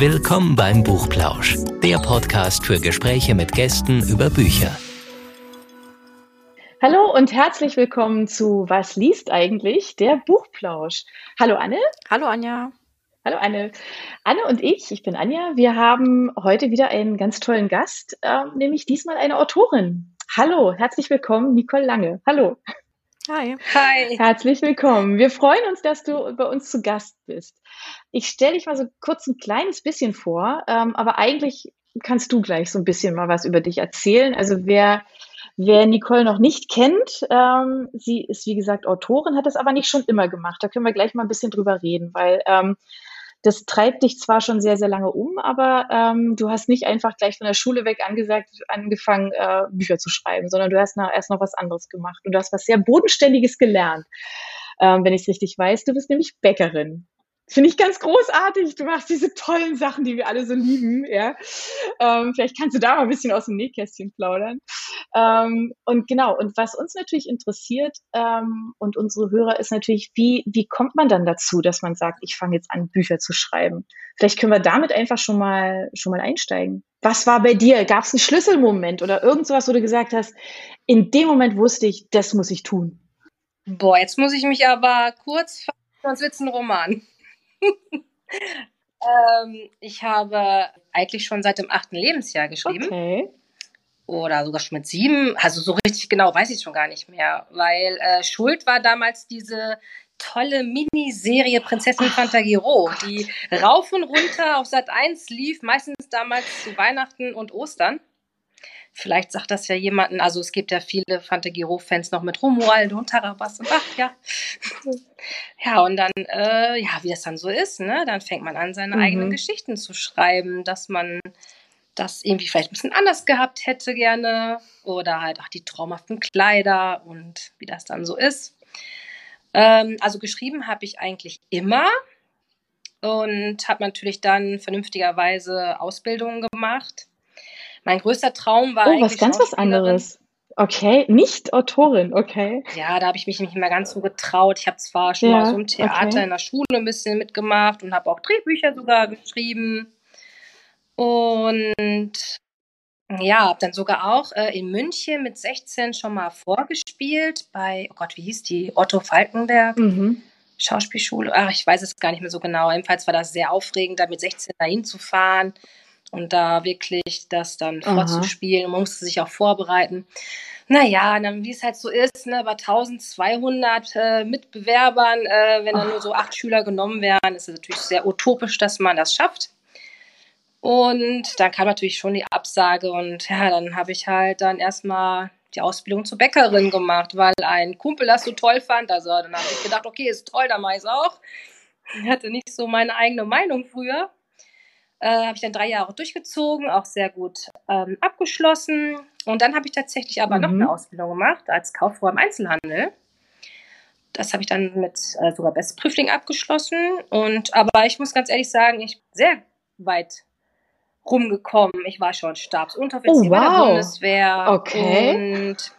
Willkommen beim Buchplausch, der Podcast für Gespräche mit Gästen über Bücher. Hallo und herzlich willkommen zu Was liest eigentlich? Der Buchplausch. Hallo Anne. Hallo Anja. Hallo Anne. Anne und ich, ich bin Anja, wir haben heute wieder einen ganz tollen Gast, äh, nämlich diesmal eine Autorin. Hallo, herzlich willkommen, Nicole Lange. Hallo. Hi. Hi. Herzlich willkommen. Wir freuen uns, dass du bei uns zu Gast bist. Ich stelle dich mal so kurz ein kleines bisschen vor, ähm, aber eigentlich kannst du gleich so ein bisschen mal was über dich erzählen. Also wer, wer Nicole noch nicht kennt, ähm, sie ist wie gesagt Autorin, hat das aber nicht schon immer gemacht. Da können wir gleich mal ein bisschen drüber reden, weil ähm, das treibt dich zwar schon sehr, sehr lange um, aber ähm, du hast nicht einfach gleich von der Schule weg angesagt, angefangen, äh, Bücher zu schreiben, sondern du hast noch, erst noch was anderes gemacht und du hast was sehr Bodenständiges gelernt, ähm, wenn ich es richtig weiß. Du bist nämlich Bäckerin. Finde ich ganz großartig. Du machst diese tollen Sachen, die wir alle so lieben. Ja, ähm, vielleicht kannst du da mal ein bisschen aus dem Nähkästchen plaudern. Ähm, und genau. Und was uns natürlich interessiert ähm, und unsere Hörer ist natürlich, wie wie kommt man dann dazu, dass man sagt, ich fange jetzt an, Bücher zu schreiben? Vielleicht können wir damit einfach schon mal schon mal einsteigen. Was war bei dir? Gab es einen Schlüsselmoment oder irgend sowas, wo du gesagt hast, in dem Moment wusste ich, das muss ich tun? Boah, jetzt muss ich mich aber kurz, sonst wird es ein Roman. ähm, ich habe eigentlich schon seit dem achten Lebensjahr geschrieben. Okay. Oder sogar schon mit sieben. Also so richtig genau weiß ich schon gar nicht mehr. Weil äh, Schuld war damals diese tolle Miniserie Prinzessin Fantagiro, die rauf und runter auf Sat 1 lief, meistens damals zu Weihnachten und Ostern. Vielleicht sagt das ja jemanden, also es gibt ja viele Fantagiro-Fans noch mit Romuald und Tarabas und ach ja. Ja, und dann, äh, ja, wie das dann so ist, ne? Dann fängt man an, seine mhm. eigenen Geschichten zu schreiben, dass man das irgendwie vielleicht ein bisschen anders gehabt hätte gerne. Oder halt, ach, die traumhaften Kleider und wie das dann so ist. Ähm, also geschrieben habe ich eigentlich immer und habe natürlich dann vernünftigerweise Ausbildungen gemacht mein größter Traum war. Oh, was ganz was anderes. Okay, nicht Autorin, okay. Ja, da habe ich mich nicht mehr ganz so getraut. Ich habe zwar schon ja, mal so im Theater okay. in der Schule ein bisschen mitgemacht und habe auch Drehbücher sogar geschrieben. Und ja, habe dann sogar auch äh, in München mit 16 schon mal vorgespielt bei, oh Gott, wie hieß die? Otto Falkenberg. Mhm. Schauspielschule. Ach, ich weiß es gar nicht mehr so genau. Jedenfalls war das sehr aufregend, da mit 16 dahin zu fahren und da wirklich das dann Aha. vorzuspielen. Man musste sich auch vorbereiten. Naja, dann, wie es halt so ist, ne, bei 1200 äh, Mitbewerbern, äh, wenn dann nur so acht Schüler genommen werden, ist es natürlich sehr utopisch, dass man das schafft. Und dann kam natürlich schon die Absage und ja, dann habe ich halt dann erstmal die Ausbildung zur Bäckerin gemacht, weil ein Kumpel das so toll fand. Also dann habe ich gedacht, okay, ist toll, dann mache ich es auch. Ich hatte nicht so meine eigene Meinung früher. Äh, habe ich dann drei Jahre durchgezogen, auch sehr gut ähm, abgeschlossen. Und dann habe ich tatsächlich aber mhm. noch eine Ausbildung gemacht als Kauffrau im Einzelhandel. Das habe ich dann mit äh, sogar Best Prüfling abgeschlossen. Und aber ich muss ganz ehrlich sagen, ich bin sehr weit rumgekommen. Ich war schon Stabsunteroffizier oh, wow. bei der Bundeswehr. Okay. Und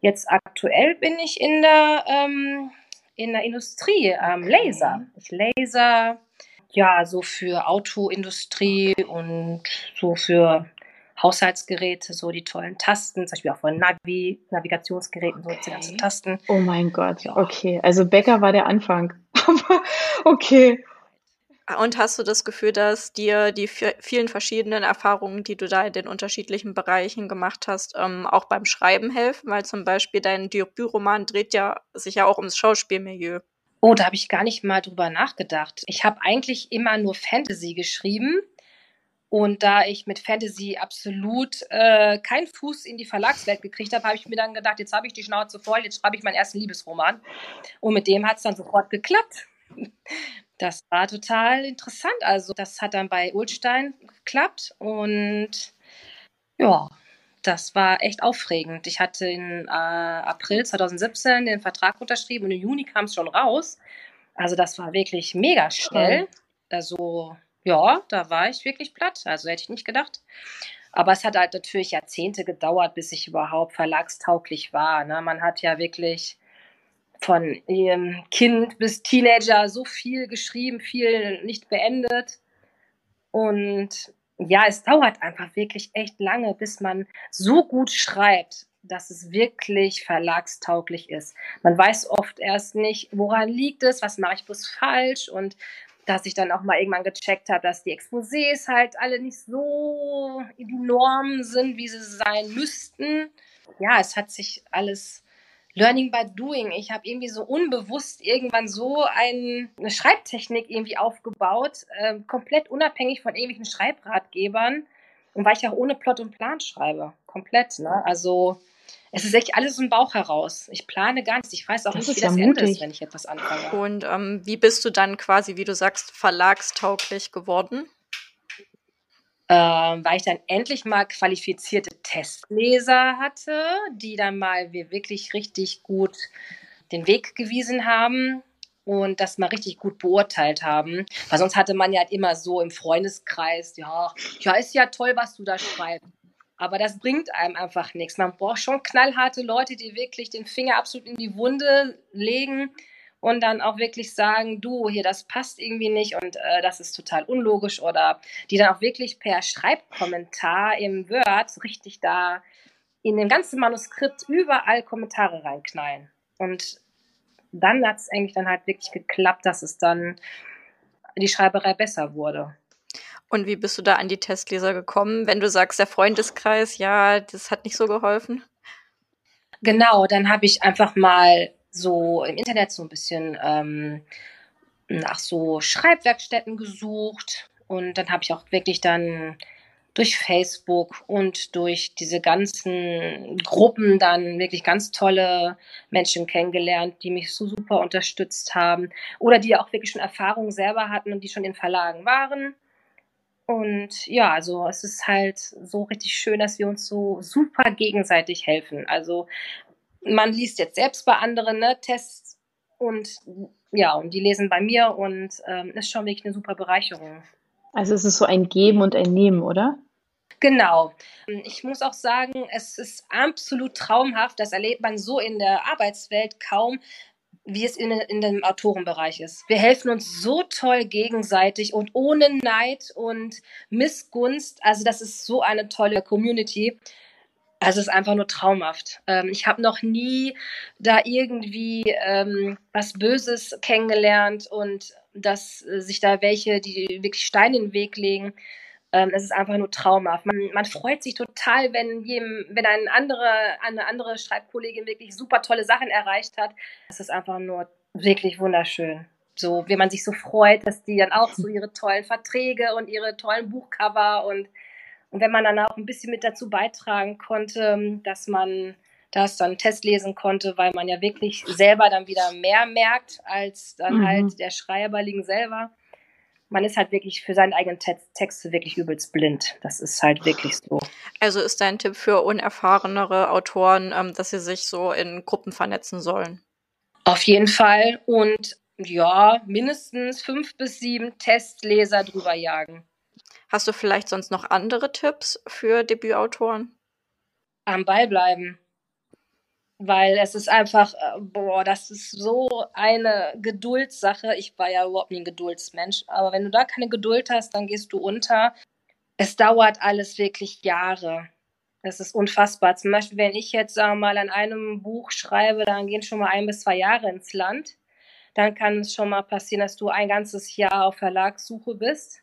jetzt aktuell bin ich in der, ähm, in der Industrie, ähm, Laser. Ich laser ja, so für Autoindustrie und so für Haushaltsgeräte, so die tollen Tasten, zum Beispiel auch von Navi, Navigationsgeräten, so die ganzen Tasten. Oh mein Gott, ja. okay. Also Bäcker war der Anfang. Okay. Und hast du das Gefühl, dass dir die vielen verschiedenen Erfahrungen, die du da in den unterschiedlichen Bereichen gemacht hast, ähm, auch beim Schreiben helfen? Weil zum Beispiel dein Debütroman dreht ja sich ja auch ums Schauspielmilieu. Oh, da habe ich gar nicht mal drüber nachgedacht. Ich habe eigentlich immer nur Fantasy geschrieben. Und da ich mit Fantasy absolut äh, keinen Fuß in die Verlagswelt gekriegt habe, habe ich mir dann gedacht, jetzt habe ich die Schnauze voll, jetzt schreibe ich meinen ersten Liebesroman. Und mit dem hat es dann sofort geklappt. Das war total interessant. Also das hat dann bei Ulstein geklappt und ja, das war echt aufregend. Ich hatte in äh, April 2017 den Vertrag unterschrieben und im Juni kam es schon raus. Also das war wirklich mega schnell. Also ja, da war ich wirklich platt. Also hätte ich nicht gedacht. Aber es hat halt natürlich Jahrzehnte gedauert, bis ich überhaupt verlagstauglich war. Ne? Man hat ja wirklich von ähm, Kind bis Teenager so viel geschrieben, viel nicht beendet. Und ja, es dauert einfach wirklich echt lange, bis man so gut schreibt, dass es wirklich verlagstauglich ist. Man weiß oft erst nicht, woran liegt es, was mache ich bloß falsch und dass ich dann auch mal irgendwann gecheckt habe, dass die Exposés halt alle nicht so die Normen sind, wie sie sein müssten. Ja, es hat sich alles Learning by Doing. Ich habe irgendwie so unbewusst irgendwann so ein, eine Schreibtechnik irgendwie aufgebaut, äh, komplett unabhängig von irgendwelchen Schreibratgebern und weil ich auch ohne Plot und Plan schreibe. Komplett, ne? Also es ist echt alles dem Bauch heraus. Ich plane gar nichts. Ich weiß auch das nicht, wie das Ende ist, wenn ich etwas anfange. Und ähm, wie bist du dann quasi, wie du sagst, verlagstauglich geworden? Ähm, weil ich dann endlich mal qualifizierte Testleser hatte, die dann mal wir wirklich richtig gut den Weg gewiesen haben und das mal richtig gut beurteilt haben. Weil sonst hatte man ja halt immer so im Freundeskreis, ja, ja, ist ja toll, was du da schreibst. Aber das bringt einem einfach nichts. Man braucht schon knallharte Leute, die wirklich den Finger absolut in die Wunde legen und dann auch wirklich sagen, du, hier, das passt irgendwie nicht und äh, das ist total unlogisch oder die dann auch wirklich per Schreibkommentar im Word richtig da in dem ganzen Manuskript überall Kommentare reinknallen. Und dann hat es eigentlich dann halt wirklich geklappt, dass es dann die Schreiberei besser wurde. Und wie bist du da an die Testleser gekommen, wenn du sagst, der Freundeskreis, ja, das hat nicht so geholfen? Genau, dann habe ich einfach mal so im Internet so ein bisschen ähm, nach so Schreibwerkstätten gesucht und dann habe ich auch wirklich dann durch Facebook und durch diese ganzen Gruppen dann wirklich ganz tolle Menschen kennengelernt, die mich so super unterstützt haben oder die auch wirklich schon Erfahrungen selber hatten und die schon in Verlagen waren. Und ja, also es ist halt so richtig schön, dass wir uns so super gegenseitig helfen. Also man liest jetzt selbst bei anderen ne, Tests und ja, und die lesen bei mir und ähm, ist schon wirklich eine super Bereicherung. Also es ist so ein Geben und ein Nehmen, oder? Genau. Ich muss auch sagen, es ist absolut traumhaft. Das erlebt man so in der Arbeitswelt kaum, wie es in, in dem Autorenbereich ist. Wir helfen uns so toll gegenseitig und ohne Neid und Missgunst. Also das ist so eine tolle Community. Also es ist einfach nur traumhaft. Ähm, ich habe noch nie da irgendwie ähm, was Böses kennengelernt und dass äh, sich da welche, die wirklich Steine in den Weg legen. Ähm, es ist einfach nur traumhaft. Man, man freut sich total, wenn, jedem, wenn eine, andere, eine andere Schreibkollegin wirklich super tolle Sachen erreicht hat. Es ist einfach nur wirklich wunderschön. So, wie man sich so freut, dass die dann auch so ihre tollen Verträge und ihre tollen Buchcover und und wenn man dann auch ein bisschen mit dazu beitragen konnte, dass man das dann Test lesen konnte, weil man ja wirklich selber dann wieder mehr merkt als dann mhm. halt der Schreiberling selber. Man ist halt wirklich für seinen eigenen Text wirklich übelst blind. Das ist halt wirklich so. Also ist dein Tipp für unerfahrenere Autoren, ähm, dass sie sich so in Gruppen vernetzen sollen? Auf jeden Fall. Und ja, mindestens fünf bis sieben Testleser drüber jagen. Hast du vielleicht sonst noch andere Tipps für Debütautoren? Am Ball bleiben. Weil es ist einfach, äh, boah, das ist so eine Geduldssache. Ich war ja überhaupt nie ein Geduldsmensch. Aber wenn du da keine Geduld hast, dann gehst du unter. Es dauert alles wirklich Jahre. Es ist unfassbar. Zum Beispiel, wenn ich jetzt sagen mal an einem Buch schreibe, dann gehen schon mal ein bis zwei Jahre ins Land. Dann kann es schon mal passieren, dass du ein ganzes Jahr auf Verlagssuche bist.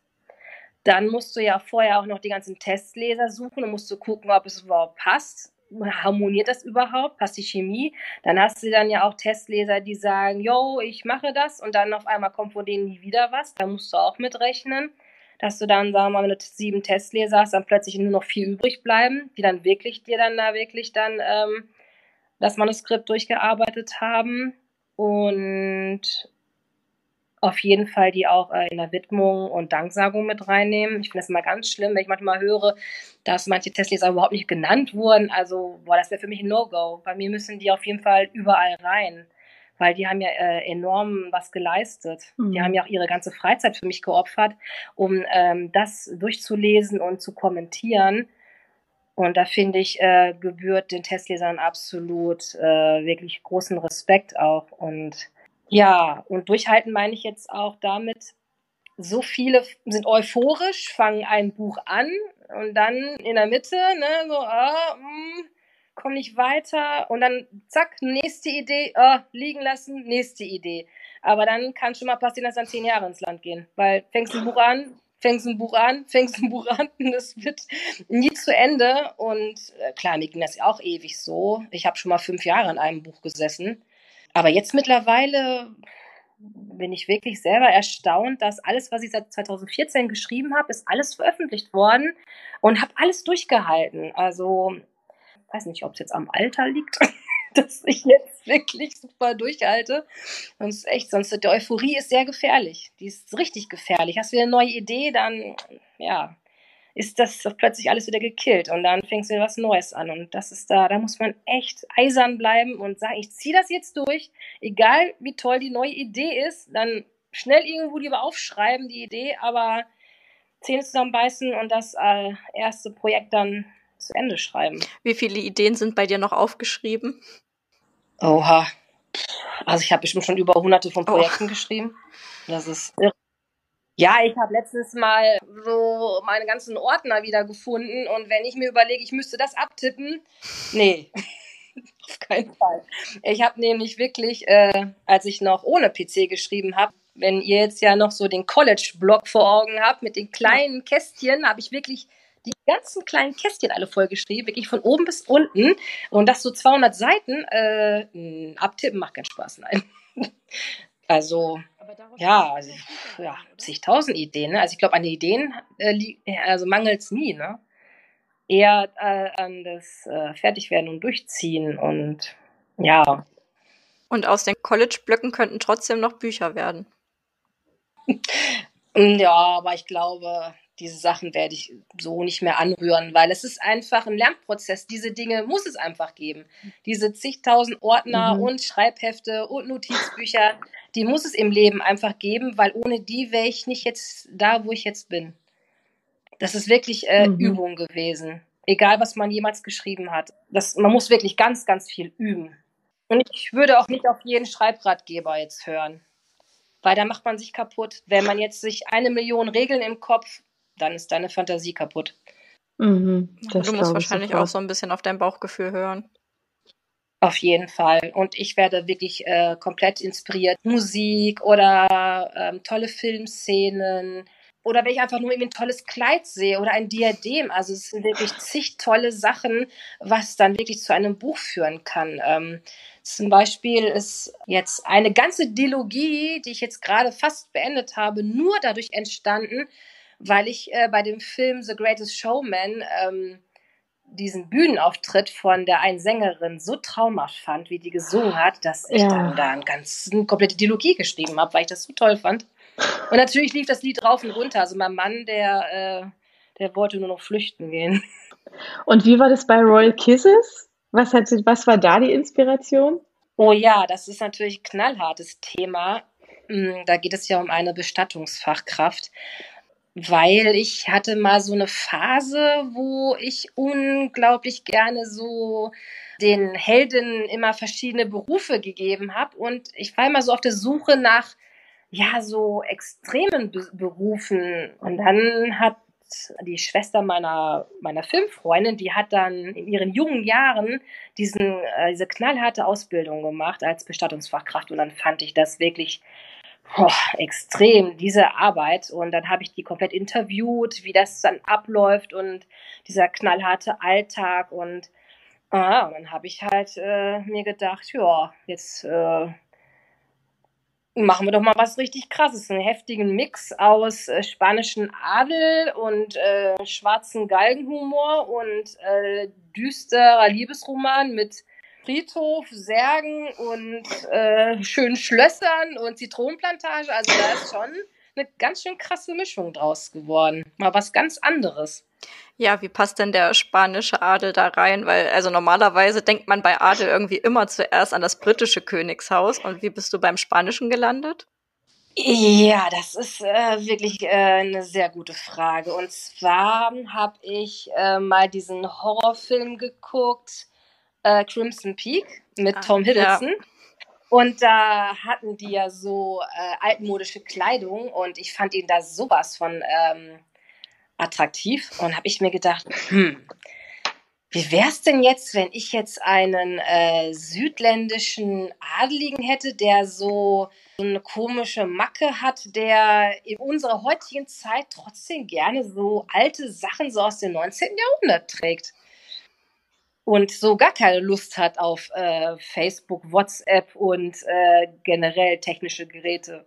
Dann musst du ja vorher auch noch die ganzen Testleser suchen und musst du gucken, ob es überhaupt passt. Harmoniert das überhaupt? Passt die Chemie? Dann hast du dann ja auch Testleser, die sagen, yo, ich mache das und dann auf einmal kommt von denen nie wieder was. Da musst du auch mitrechnen, dass du dann, sagen wir mal, wenn du sieben Testleser hast, dann plötzlich nur noch vier übrig bleiben, die dann wirklich dir dann da wirklich dann ähm, das Manuskript durchgearbeitet haben. Und auf jeden Fall die auch äh, in der Widmung und Danksagung mit reinnehmen. Ich finde das immer ganz schlimm, wenn ich manchmal höre, dass manche Testleser überhaupt nicht genannt wurden. Also, boah, das wäre für mich ein No-Go. Bei mir müssen die auf jeden Fall überall rein, weil die haben ja äh, enorm was geleistet. Mhm. Die haben ja auch ihre ganze Freizeit für mich geopfert, um ähm, das durchzulesen und zu kommentieren. Und da finde ich, äh, gebührt den Testlesern absolut äh, wirklich großen Respekt auch. Und ja, und durchhalten meine ich jetzt auch damit, so viele sind euphorisch, fangen ein Buch an und dann in der Mitte, ne, so, ah, mh, hm, komm nicht weiter und dann zack, nächste Idee, ah, liegen lassen, nächste Idee. Aber dann kann schon mal passieren, dass dann zehn Jahre ins Land gehen, weil fängst ein Buch an, fängst ein Buch an, fängst ein Buch an es wird nie zu Ende. Und äh, klar, mir ging das auch ewig so. Ich habe schon mal fünf Jahre an einem Buch gesessen. Aber jetzt mittlerweile bin ich wirklich selber erstaunt, dass alles, was ich seit 2014 geschrieben habe, ist alles veröffentlicht worden und habe alles durchgehalten. Also, weiß nicht, ob es jetzt am Alter liegt, dass ich jetzt wirklich super durchhalte. Sonst echt, sonst die Euphorie ist sehr gefährlich. Die ist richtig gefährlich. Hast du eine neue Idee, dann ja, ist das plötzlich alles wieder gekillt und dann fängst du wieder was Neues an. Und das ist da, da muss man echt eisern bleiben und sagen, ich ziehe das jetzt durch, egal wie toll die neue Idee ist, dann schnell irgendwo lieber aufschreiben, die Idee, aber Zähne zusammenbeißen und das äh, erste Projekt dann zu Ende schreiben. Wie viele Ideen sind bei dir noch aufgeschrieben? Oha. Also ich habe bestimmt schon über hunderte von oh. Projekten oh. geschrieben. Das ist irre. Ja, ich habe letztes Mal so meine ganzen Ordner wieder gefunden und wenn ich mir überlege, ich müsste das abtippen, nee, auf keinen Fall. Ich habe nämlich wirklich, äh, als ich noch ohne PC geschrieben habe, wenn ihr jetzt ja noch so den College-Blog vor Augen habt mit den kleinen Kästchen, habe ich wirklich die ganzen kleinen Kästchen alle vollgeschrieben, wirklich von oben bis unten. Und das so 200 Seiten. Äh, abtippen macht keinen Spaß, nein. Also, ja, also, ja, zigtausend Ideen. Ne? Also ich glaube, an Ideen äh, also mangelt es nie. Ne? Eher äh, an das äh, Fertigwerden und Durchziehen und ja. Und aus den College-Blöcken könnten trotzdem noch Bücher werden. ja, aber ich glaube, diese Sachen werde ich so nicht mehr anrühren, weil es ist einfach ein Lernprozess. Diese Dinge muss es einfach geben. Diese zigtausend Ordner mhm. und Schreibhefte und Notizbücher, die muss es im Leben einfach geben, weil ohne die wäre ich nicht jetzt da, wo ich jetzt bin. Das ist wirklich äh, mhm. Übung gewesen. Egal, was man jemals geschrieben hat. Das, man muss wirklich ganz, ganz viel üben. Und ich würde auch nicht auf jeden Schreibratgeber jetzt hören weil da macht man sich kaputt. Wenn man jetzt sich eine Million Regeln im Kopf dann ist deine Fantasie kaputt. Mhm, du musst wahrscheinlich auch so ein bisschen auf dein Bauchgefühl hören. Auf jeden Fall. Und ich werde wirklich äh, komplett inspiriert. Musik oder ähm, tolle Filmszenen. Oder wenn ich einfach nur irgendwie ein tolles Kleid sehe oder ein Diadem. Also es sind wirklich zig tolle Sachen, was dann wirklich zu einem Buch führen kann. Ähm, zum Beispiel ist jetzt eine ganze Dilogie, die ich jetzt gerade fast beendet habe, nur dadurch entstanden, weil ich äh, bei dem Film The Greatest Showman ähm, diesen Bühnenauftritt von der einen Sängerin so traumhaft fand, wie die gesungen hat, dass ich ja. dann da eine ganz eine komplette Dialogie geschrieben habe, weil ich das so toll fand. Und natürlich lief das Lied rauf und runter. Also mein Mann, der, äh, der wollte nur noch flüchten gehen. Und wie war das bei Royal Kisses? Was, hat, was war da die Inspiration? Oh ja, das ist natürlich ein knallhartes Thema. Hm, da geht es ja um eine Bestattungsfachkraft weil ich hatte mal so eine Phase, wo ich unglaublich gerne so den Helden immer verschiedene Berufe gegeben habe und ich war immer so auf der Suche nach ja so extremen Be Berufen. Und dann hat die Schwester meiner meiner Filmfreundin, die hat dann in ihren jungen Jahren diesen äh, diese knallharte Ausbildung gemacht als Bestattungsfachkraft. Und dann fand ich das wirklich oh, extrem, diese Arbeit. Und dann habe ich die komplett interviewt, wie das dann abläuft und dieser knallharte Alltag. Und, ah, und dann habe ich halt äh, mir gedacht, ja, jetzt äh, machen wir doch mal was richtig krasses. Einen heftigen Mix aus äh, spanischen Adel und äh, schwarzen Galgenhumor und äh, düsterer Liebesroman mit Friedhof, Särgen und äh, schönen Schlössern und Zitronenplantage. Also da ist schon eine ganz schön krasse Mischung draus geworden. Mal was ganz anderes. Ja, wie passt denn der spanische Adel da rein? Weil, also normalerweise denkt man bei Adel irgendwie immer zuerst an das britische Königshaus. Und wie bist du beim Spanischen gelandet? Ja, das ist äh, wirklich äh, eine sehr gute Frage. Und zwar habe ich äh, mal diesen Horrorfilm geguckt äh, Crimson Peak mit ah, Tom Hiddleston. Ja. Und da hatten die ja so äh, altmodische Kleidung und ich fand ihn da sowas von ähm, attraktiv und habe ich mir gedacht, hm, wie wäre es denn jetzt, wenn ich jetzt einen äh, südländischen Adeligen hätte, der so eine komische Macke hat, der in unserer heutigen Zeit trotzdem gerne so alte Sachen so aus dem 19. Jahrhundert trägt? Und so gar keine Lust hat auf äh, Facebook, WhatsApp und äh, generell technische Geräte.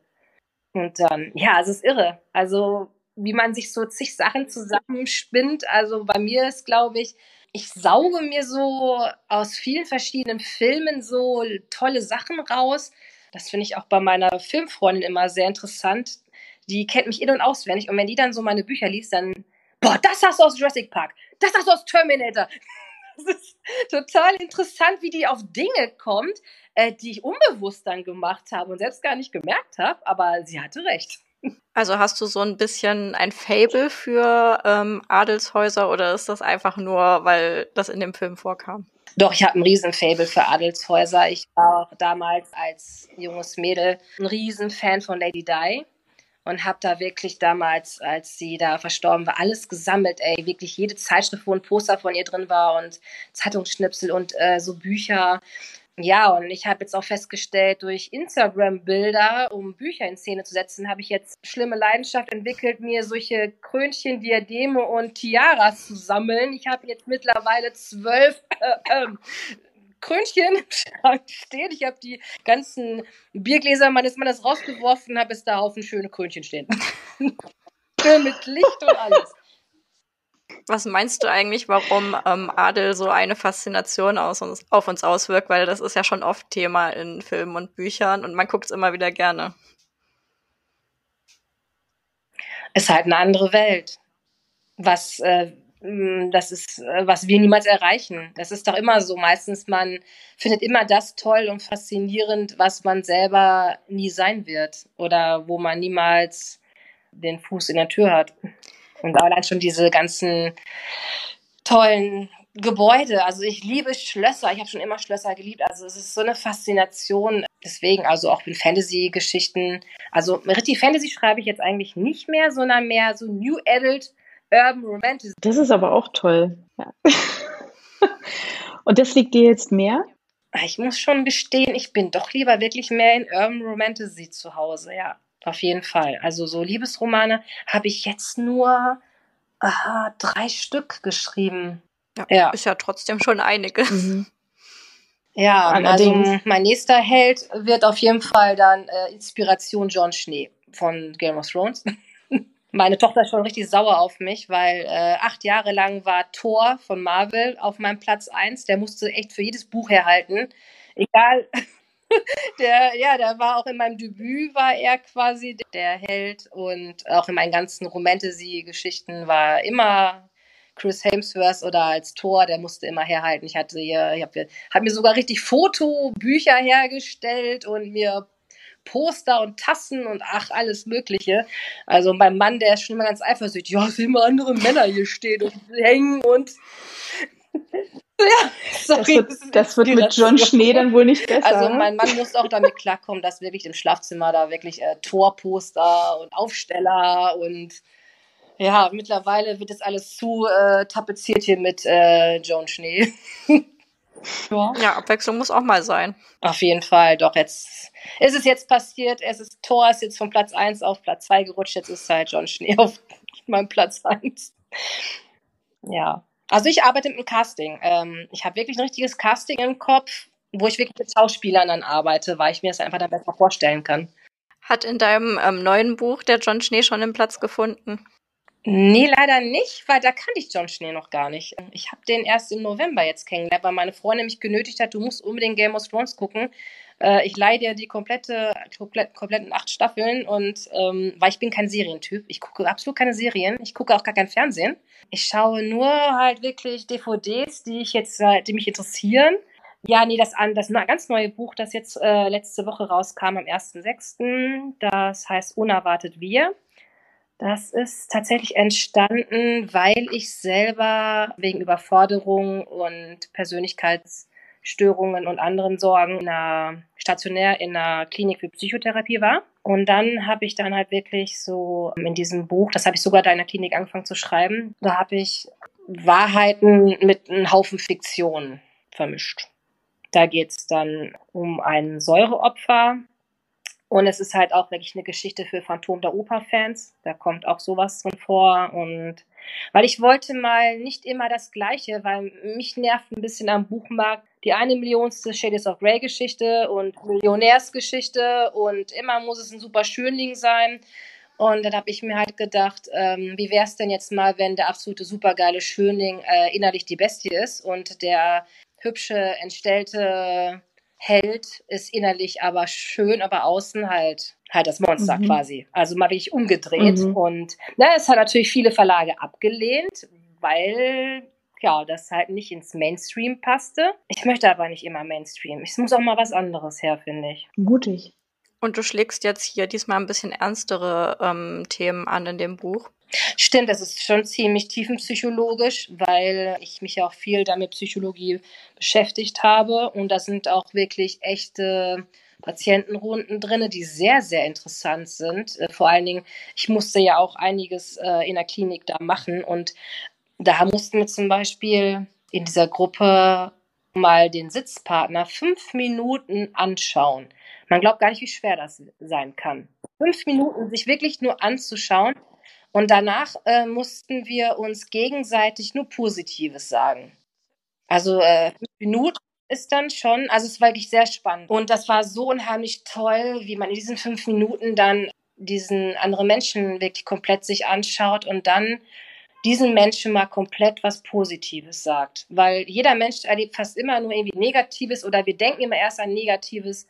Und dann, ja, es ist irre. Also, wie man sich so zig Sachen zusammenspinnt. Also, bei mir ist, glaube ich, ich sauge mir so aus vielen verschiedenen Filmen so tolle Sachen raus. Das finde ich auch bei meiner Filmfreundin immer sehr interessant. Die kennt mich in- und auswendig. Und wenn die dann so meine Bücher liest, dann, boah, das hast du aus Jurassic Park, das hast du aus Terminator. Das ist total interessant, wie die auf Dinge kommt, äh, die ich unbewusst dann gemacht habe und selbst gar nicht gemerkt habe. Aber sie hatte recht. Also hast du so ein bisschen ein Fable für ähm, Adelshäuser oder ist das einfach nur, weil das in dem Film vorkam? Doch, ich habe ein Riesenfable für Adelshäuser. Ich war auch damals als junges Mädel ein Riesenfan von Lady Di und habe da wirklich damals, als sie da verstorben war, alles gesammelt, ey, wirklich jede Zeitschrift, wo ein Poster von ihr drin war und Zeitungsschnipsel und äh, so Bücher ja, und ich habe jetzt auch festgestellt, durch Instagram-Bilder, um Bücher in Szene zu setzen, habe ich jetzt schlimme Leidenschaft entwickelt, mir solche Krönchen, Diademe und Tiaras zu sammeln. Ich habe jetzt mittlerweile zwölf äh, äh, Krönchen im Schrank stehen. Ich habe die ganzen Biergläser meines Mannes rausgeworfen, habe es da auf ein schöne Krönchen stehen. Mit Licht und alles. Was meinst du eigentlich, warum ähm, Adel so eine Faszination uns, auf uns auswirkt? Weil das ist ja schon oft Thema in Filmen und Büchern und man guckt es immer wieder gerne. Es ist halt eine andere Welt. Was, äh, das ist, äh, was wir niemals erreichen. Das ist doch immer so. Meistens, man findet immer das toll und faszinierend, was man selber nie sein wird oder wo man niemals den Fuß in der Tür hat. Und allein schon diese ganzen tollen Gebäude. Also ich liebe Schlösser. Ich habe schon immer Schlösser geliebt. Also es ist so eine Faszination. Deswegen, also auch mit Fantasy-Geschichten. Also richtig Fantasy schreibe ich jetzt eigentlich nicht mehr, sondern mehr so New Adult Urban Romantic. Das ist aber auch toll. Ja. Und das liegt dir jetzt mehr? Ich muss schon gestehen, ich bin doch lieber wirklich mehr in Urban Romantasy zu Hause, ja. Auf jeden Fall. Also so Liebesromane habe ich jetzt nur aha, drei Stück geschrieben. Ja, ja, ist ja trotzdem schon einiges. Mhm. Ja, Allerdings. also mein nächster Held wird auf jeden Fall dann äh, Inspiration John Schnee von Game of Thrones. Meine Tochter ist schon richtig sauer auf mich, weil äh, acht Jahre lang war Thor von Marvel auf meinem Platz eins. Der musste echt für jedes Buch herhalten. Egal, der, ja, der war auch in meinem Debüt, war er quasi der Held und auch in meinen ganzen Romantasy-Geschichten war immer Chris Hemsworth oder als Tor, der musste immer herhalten. Ich hatte hier, ich habe hab mir sogar richtig Fotobücher hergestellt und mir Poster und Tassen und ach, alles Mögliche. Also mein Mann, der ist schon immer ganz eifersüchtig. Ja, es sind immer andere Männer hier stehen und hängen und ja, sorry, das wird, das wird mit John Schnee dann wohl nicht besser. Also mein Mann muss auch damit klarkommen, dass wirklich im Schlafzimmer da wirklich äh, Torposter und Aufsteller und ja, mittlerweile wird das alles zu äh, tapeziert hier mit äh, John Schnee. Ja. ja, Abwechslung muss auch mal sein. Auf jeden Fall, doch jetzt ist es jetzt passiert, es ist Tor ist jetzt von Platz 1 auf Platz 2 gerutscht, jetzt ist halt John Schnee auf meinem Platz 1. Ja. Also ich arbeite mit einem Casting. Ähm, ich habe wirklich ein richtiges Casting im Kopf, wo ich wirklich mit Schauspielern dann arbeite, weil ich mir das einfach dann besser vorstellen kann. Hat in deinem ähm, neuen Buch der John Schnee schon einen Platz gefunden? Nee, leider nicht, weil da kannte ich John Schnee noch gar nicht. Ich habe den erst im November jetzt kennengelernt, weil meine Freundin mich genötigt hat, du musst unbedingt Game of Thrones gucken. Äh, ich leide dir die komplette, komplett, kompletten acht Staffeln und ähm, weil ich bin kein Serientyp. Ich gucke absolut keine Serien. Ich gucke auch gar kein Fernsehen. Ich schaue nur halt wirklich DVDs, die ich jetzt, äh, die mich interessieren. Ja, nee, das, das ganz neue Buch, das jetzt äh, letzte Woche rauskam am 1.6., das heißt Unerwartet Wir. Das ist tatsächlich entstanden, weil ich selber wegen Überforderung und Persönlichkeits- Störungen und anderen Sorgen in einer stationär in einer Klinik für Psychotherapie war. Und dann habe ich dann halt wirklich so in diesem Buch, das habe ich sogar da in der Klinik angefangen zu schreiben, da habe ich Wahrheiten mit einem Haufen Fiktion vermischt. Da geht es dann um ein Säureopfer. Und es ist halt auch wirklich eine Geschichte für Phantom der Oper-Fans. Da kommt auch sowas drin vor. Und weil ich wollte mal nicht immer das Gleiche, weil mich nervt ein bisschen am Buchmarkt die eine Millionste Shades of Grey Geschichte und Millionärsgeschichte und immer muss es ein super Schönling sein. Und dann habe ich mir halt gedacht, ähm, wie wäre es denn jetzt mal, wenn der absolute supergeile Schönling äh, innerlich die Bestie ist und der hübsche, entstellte Held ist innerlich aber schön, aber außen halt halt das Monster mhm. quasi. Also mal wirklich umgedreht. Mhm. Und na, es hat natürlich viele Verlage abgelehnt, weil ja, das halt nicht ins Mainstream passte. Ich möchte aber nicht immer Mainstream. Es muss auch mal was anderes her, finde ich. Mutig. Und du schlägst jetzt hier diesmal ein bisschen ernstere ähm, Themen an in dem Buch. Stimmt, das ist schon ziemlich tiefenpsychologisch, weil ich mich ja auch viel damit Psychologie beschäftigt habe. Und da sind auch wirklich echte Patientenrunden drin, die sehr, sehr interessant sind. Äh, vor allen Dingen, ich musste ja auch einiges äh, in der Klinik da machen und da mussten wir zum Beispiel in dieser Gruppe mal den Sitzpartner fünf Minuten anschauen. Man glaubt gar nicht, wie schwer das sein kann. Fünf Minuten sich wirklich nur anzuschauen. Und danach äh, mussten wir uns gegenseitig nur Positives sagen. Also äh, fünf Minuten ist dann schon, also es war wirklich sehr spannend. Und das war so unheimlich toll, wie man in diesen fünf Minuten dann diesen anderen Menschen wirklich komplett sich anschaut und dann diesen Menschen mal komplett was Positives sagt. Weil jeder Mensch erlebt fast immer nur irgendwie Negatives oder wir denken immer erst an Negatives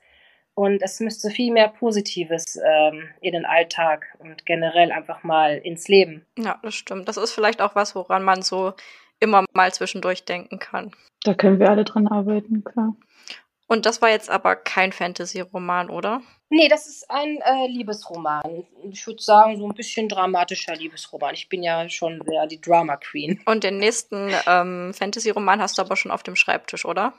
und es müsste viel mehr Positives ähm, in den Alltag und generell einfach mal ins Leben. Ja, das stimmt. Das ist vielleicht auch was, woran man so immer mal zwischendurch denken kann. Da können wir alle dran arbeiten, klar. Und das war jetzt aber kein Fantasy-Roman, oder? Nee, das ist ein äh, Liebesroman. Ich würde sagen, so ein bisschen dramatischer Liebesroman. Ich bin ja schon sehr die Drama Queen. Und den nächsten ähm, Fantasy-Roman hast du aber schon auf dem Schreibtisch, oder?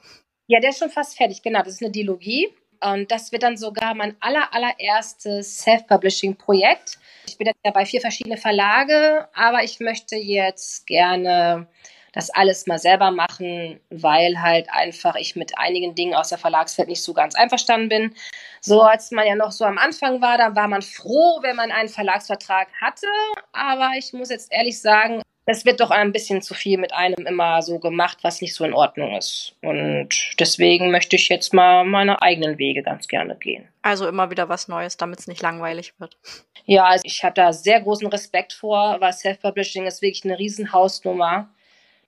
Ja, der ist schon fast fertig, genau. Das ist eine Dilogie. Und das wird dann sogar mein aller, allererstes Self-Publishing-Projekt. Ich bin jetzt ja bei vier verschiedenen Verlage, aber ich möchte jetzt gerne das alles mal selber machen, weil halt einfach ich mit einigen Dingen aus der Verlagswelt nicht so ganz einverstanden bin. So als man ja noch so am Anfang war, da war man froh, wenn man einen Verlagsvertrag hatte. Aber ich muss jetzt ehrlich sagen, es wird doch ein bisschen zu viel mit einem immer so gemacht, was nicht so in Ordnung ist. Und deswegen möchte ich jetzt mal meine eigenen Wege ganz gerne gehen. Also immer wieder was Neues, damit es nicht langweilig wird. Ja, also ich habe da sehr großen Respekt vor, weil Self-Publishing ist wirklich eine Riesenhausnummer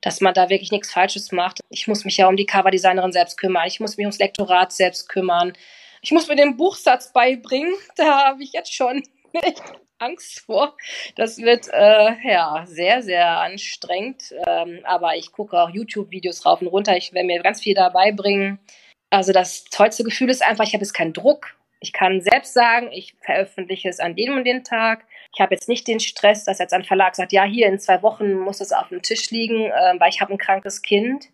dass man da wirklich nichts Falsches macht. Ich muss mich ja um die Coverdesignerin selbst kümmern. Ich muss mich ums Lektorat selbst kümmern. Ich muss mir den Buchsatz beibringen. Da habe ich jetzt schon Angst vor. Das wird äh, ja sehr, sehr anstrengend. Ähm, aber ich gucke auch YouTube-Videos rauf und runter. Ich werde mir ganz viel dabei bringen. Also das tollste Gefühl ist einfach, ich habe jetzt keinen Druck. Ich kann selbst sagen, ich veröffentliche es an dem und den Tag. Ich habe jetzt nicht den Stress, dass jetzt ein Verlag sagt, ja, hier in zwei Wochen muss es auf dem Tisch liegen, äh, weil ich habe ein krankes Kind.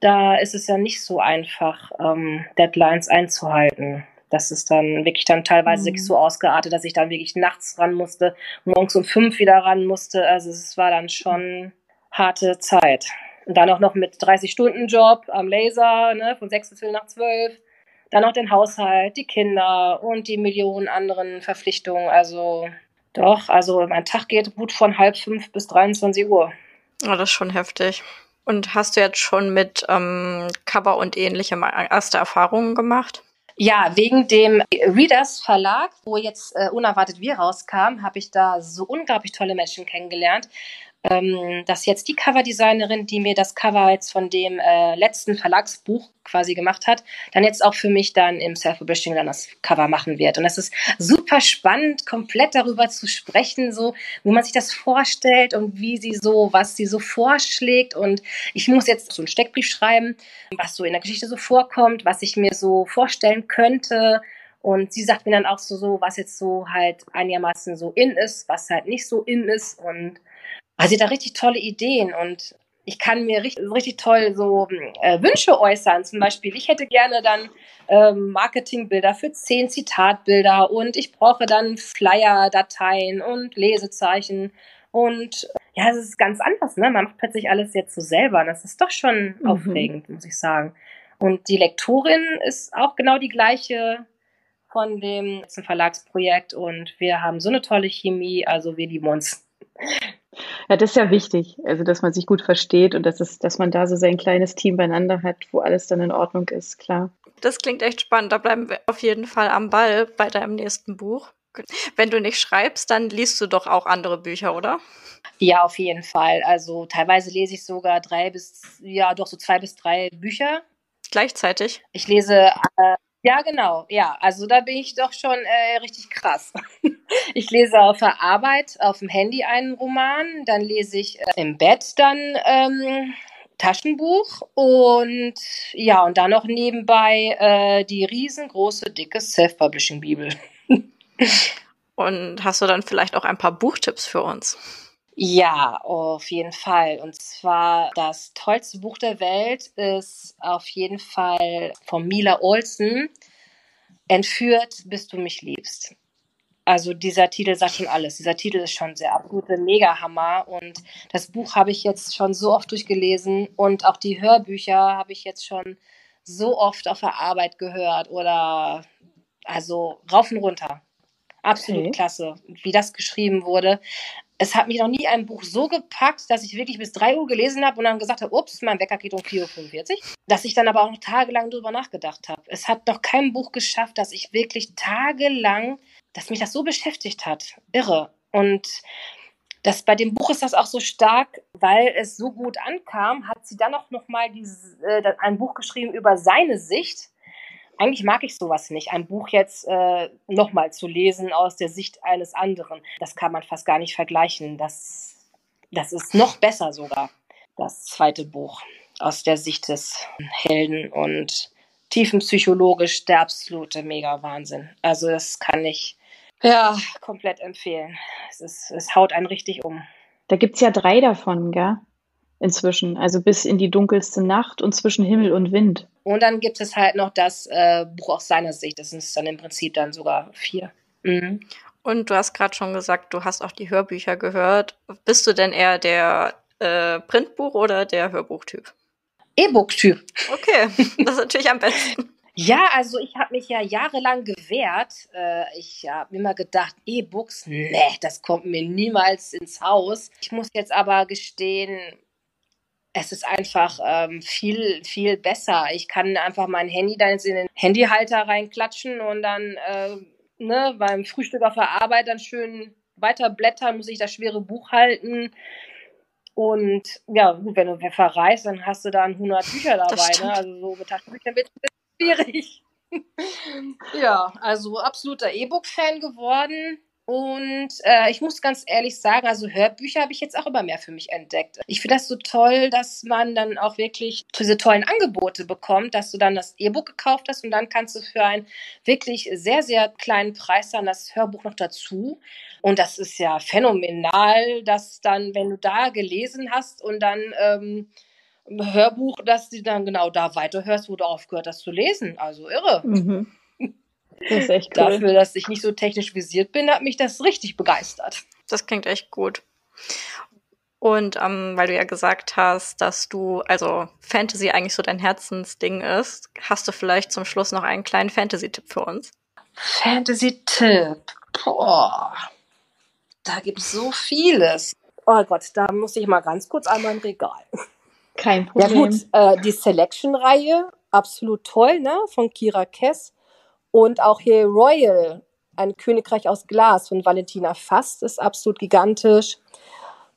Da ist es ja nicht so einfach, ähm, Deadlines einzuhalten. Das ist dann wirklich dann teilweise mhm. so ausgeartet, dass ich dann wirklich nachts ran musste, morgens um fünf wieder ran musste. Also es war dann schon harte Zeit. Und dann auch noch mit 30-Stunden-Job am Laser, ne, von sechs bis nach zwölf. Dann noch den Haushalt, die Kinder und die Millionen anderen Verpflichtungen. Also doch, also mein Tag geht gut von halb fünf bis 23 Uhr. Oh, das ist schon heftig. Und hast du jetzt schon mit ähm, Cover und ähnlichem erste Erfahrungen gemacht? Ja, wegen dem Readers Verlag, wo jetzt äh, unerwartet wir rauskam, habe ich da so unglaublich tolle Menschen kennengelernt ähm, dass jetzt die Coverdesignerin, die mir das Cover jetzt von dem äh, letzten Verlagsbuch quasi gemacht hat, dann jetzt auch für mich dann im Self-Publishing dann das Cover machen wird. Und das ist super spannend, komplett darüber zu sprechen, so wie man sich das vorstellt und wie sie so, was sie so vorschlägt. Und ich muss jetzt so einen Steckbrief schreiben, was so in der Geschichte so vorkommt, was ich mir so vorstellen könnte. Und sie sagt mir dann auch so, so, was jetzt so halt einigermaßen so in ist, was halt nicht so in ist. Und also sie hat da richtig tolle Ideen und ich kann mir richtig, richtig toll so äh, Wünsche äußern. Zum Beispiel, ich hätte gerne dann ähm, Marketingbilder für zehn Zitatbilder und ich brauche dann Flyer-Dateien und Lesezeichen. Und ja, es ist ganz anders, ne? Man macht plötzlich alles jetzt so selber. Das ist doch schon mhm. aufregend, muss ich sagen. Und die Lektorin ist auch genau die gleiche von dem Verlagsprojekt und wir haben so eine tolle Chemie, also wir lieben uns. Ja, das ist ja wichtig, also dass man sich gut versteht und dass, es, dass man da so sein kleines Team beieinander hat, wo alles dann in Ordnung ist, klar. Das klingt echt spannend. Da bleiben wir auf jeden Fall am Ball bei deinem nächsten Buch. Wenn du nicht schreibst, dann liest du doch auch andere Bücher, oder? Ja, auf jeden Fall. Also teilweise lese ich sogar drei bis, ja, doch so zwei bis drei Bücher. Gleichzeitig? Ich lese äh, ja, genau. Ja, also da bin ich doch schon äh, richtig krass. ich lese auf der Arbeit, auf dem Handy einen Roman, dann lese ich äh, im Bett dann ähm, Taschenbuch und ja, und dann noch nebenbei äh, die riesengroße, dicke Self-Publishing-Bibel. und hast du dann vielleicht auch ein paar Buchtipps für uns? Ja, auf jeden Fall. Und zwar das tollste Buch der Welt ist auf jeden Fall von Mila Olsen. Entführt, bis du mich liebst. Also dieser Titel sagt schon alles. Dieser Titel ist schon sehr absolute Mega-Hammer. Und das Buch habe ich jetzt schon so oft durchgelesen und auch die Hörbücher habe ich jetzt schon so oft auf der Arbeit gehört oder also rauf und runter. Absolut okay. klasse, wie das geschrieben wurde es hat mich noch nie ein Buch so gepackt, dass ich wirklich bis 3 Uhr gelesen habe und dann gesagt habe, ups, mein Wecker geht um 4.45 Uhr. Dass ich dann aber auch noch tagelang drüber nachgedacht habe. Es hat noch kein Buch geschafft, dass ich wirklich tagelang, dass mich das so beschäftigt hat. Irre. Und das, bei dem Buch ist das auch so stark, weil es so gut ankam, hat sie dann auch noch mal dieses, äh, ein Buch geschrieben über seine Sicht eigentlich mag ich sowas nicht, ein Buch jetzt äh, nochmal zu lesen aus der Sicht eines anderen. Das kann man fast gar nicht vergleichen. Das, das ist noch besser sogar, das zweite Buch aus der Sicht des Helden und tiefenpsychologisch der absolute Mega-Wahnsinn. Also das kann ich ja komplett empfehlen. Es, ist, es haut einen richtig um. Da gibt es ja drei davon, gell? Inzwischen, also bis in die dunkelste Nacht und zwischen Himmel und Wind. Und dann gibt es halt noch das äh, Buch aus seiner Sicht, das sind dann im Prinzip dann sogar vier. Mhm. Und du hast gerade schon gesagt, du hast auch die Hörbücher gehört. Bist du denn eher der äh, Printbuch- oder der Hörbuchtyp? E-Book-Typ. Okay, das ist natürlich am besten. Ja, also ich habe mich ja jahrelang gewehrt. Äh, ich habe immer gedacht, E-Books, nee, das kommt mir niemals ins Haus. Ich muss jetzt aber gestehen, es ist einfach ähm, viel, viel besser. Ich kann einfach mein Handy dann jetzt in den Handyhalter reinklatschen und dann äh, ne, beim Frühstück auf der Arbeit dann schön weiter blättern, muss ich das schwere Buch halten. Und ja, gut, wenn du verreist, dann hast du da 100 Bücher dabei. Ne? Also so mit Taschenbüchern wird es ein bisschen schwierig. ja, also absoluter E-Book-Fan geworden. Und äh, ich muss ganz ehrlich sagen, also Hörbücher habe ich jetzt auch immer mehr für mich entdeckt. Ich finde das so toll, dass man dann auch wirklich diese tollen Angebote bekommt, dass du dann das E-Book gekauft hast und dann kannst du für einen wirklich sehr, sehr kleinen Preis dann das Hörbuch noch dazu. Und das ist ja phänomenal, dass dann, wenn du da gelesen hast und dann ähm, Hörbuch, dass du dann genau da weiterhörst, wo du aufgehört hast zu lesen. Also irre. Mhm. Das ist echt cool. Dafür, dass ich nicht so technisch visiert bin, hat mich das richtig begeistert. Das klingt echt gut. Und ähm, weil du ja gesagt hast, dass du, also Fantasy eigentlich so dein Herzensding ist, hast du vielleicht zum Schluss noch einen kleinen Fantasy-Tipp für uns? Fantasy-Tipp? Boah, da gibt es so vieles. Oh Gott, da muss ich mal ganz kurz einmal im Regal. Kein Problem. Ja gut, äh, die Selection-Reihe, absolut toll, ne, von Kira Kess. Und auch hier Royal, ein Königreich aus Glas von Valentina Fast, ist absolut gigantisch.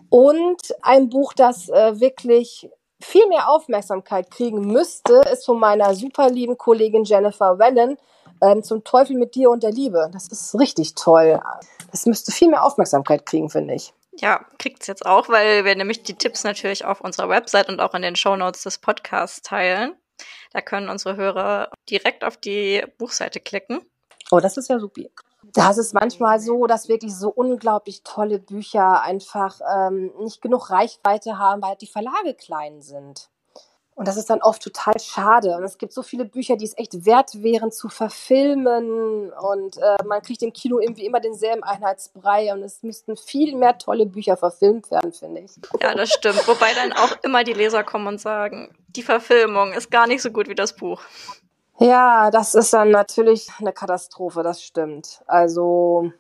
Und ein Buch, das äh, wirklich viel mehr Aufmerksamkeit kriegen müsste, ist von meiner super lieben Kollegin Jennifer Wellen, ähm, Zum Teufel mit dir und der Liebe. Das ist richtig toll. Das müsste viel mehr Aufmerksamkeit kriegen, finde ich. Ja, kriegt es jetzt auch, weil wir nämlich die Tipps natürlich auf unserer Website und auch in den Shownotes des Podcasts teilen. Da können unsere Hörer direkt auf die Buchseite klicken. Oh, das ist ja super. Das ist manchmal so, dass wirklich so unglaublich tolle Bücher einfach ähm, nicht genug Reichweite haben, weil die Verlage klein sind. Und das ist dann oft total schade. Und es gibt so viele Bücher, die es echt wert wären zu verfilmen. Und äh, man kriegt im Kino irgendwie immer denselben Einheitsbrei. Und es müssten viel mehr tolle Bücher verfilmt werden, finde ich. Ja, das stimmt. Wobei dann auch immer die Leser kommen und sagen, die Verfilmung ist gar nicht so gut wie das Buch. Ja, das ist dann natürlich eine Katastrophe, das stimmt. Also,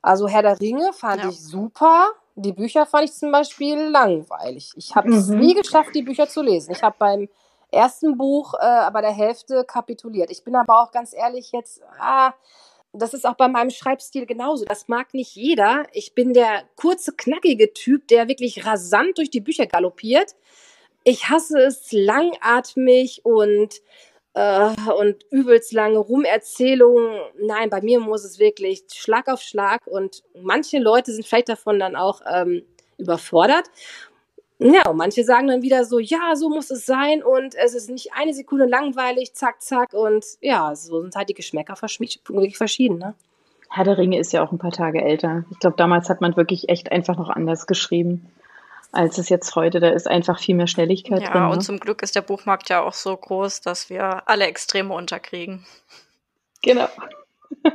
also Herr der Ringe fand ja. ich super. Die Bücher fand ich zum Beispiel langweilig. Ich habe es mhm. nie geschafft, die Bücher zu lesen. Ich habe beim ersten Buch äh, aber der Hälfte kapituliert. Ich bin aber auch ganz ehrlich jetzt, ah, das ist auch bei meinem Schreibstil genauso. Das mag nicht jeder. Ich bin der kurze, knackige Typ, der wirklich rasant durch die Bücher galoppiert. Ich hasse es langatmig und und übelst lange Rumerzählungen. Nein, bei mir muss es wirklich Schlag auf Schlag und manche Leute sind vielleicht davon dann auch ähm, überfordert. Ja, und manche sagen dann wieder so, ja, so muss es sein und es ist nicht eine Sekunde langweilig, zack, zack und ja, so sind halt die Geschmäcker wirklich verschieden, ne? Herr der Ringe ist ja auch ein paar Tage älter. Ich glaube, damals hat man wirklich echt einfach noch anders geschrieben als es jetzt heute. Da ist einfach viel mehr Schnelligkeit ja, drin. Ja, und ne? zum Glück ist der Buchmarkt ja auch so groß, dass wir alle Extreme unterkriegen. Genau.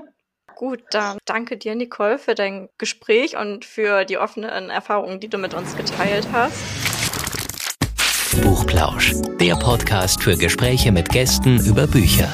Gut, dann danke dir, Nicole, für dein Gespräch und für die offenen Erfahrungen, die du mit uns geteilt hast. Buchplausch, der Podcast für Gespräche mit Gästen über Bücher.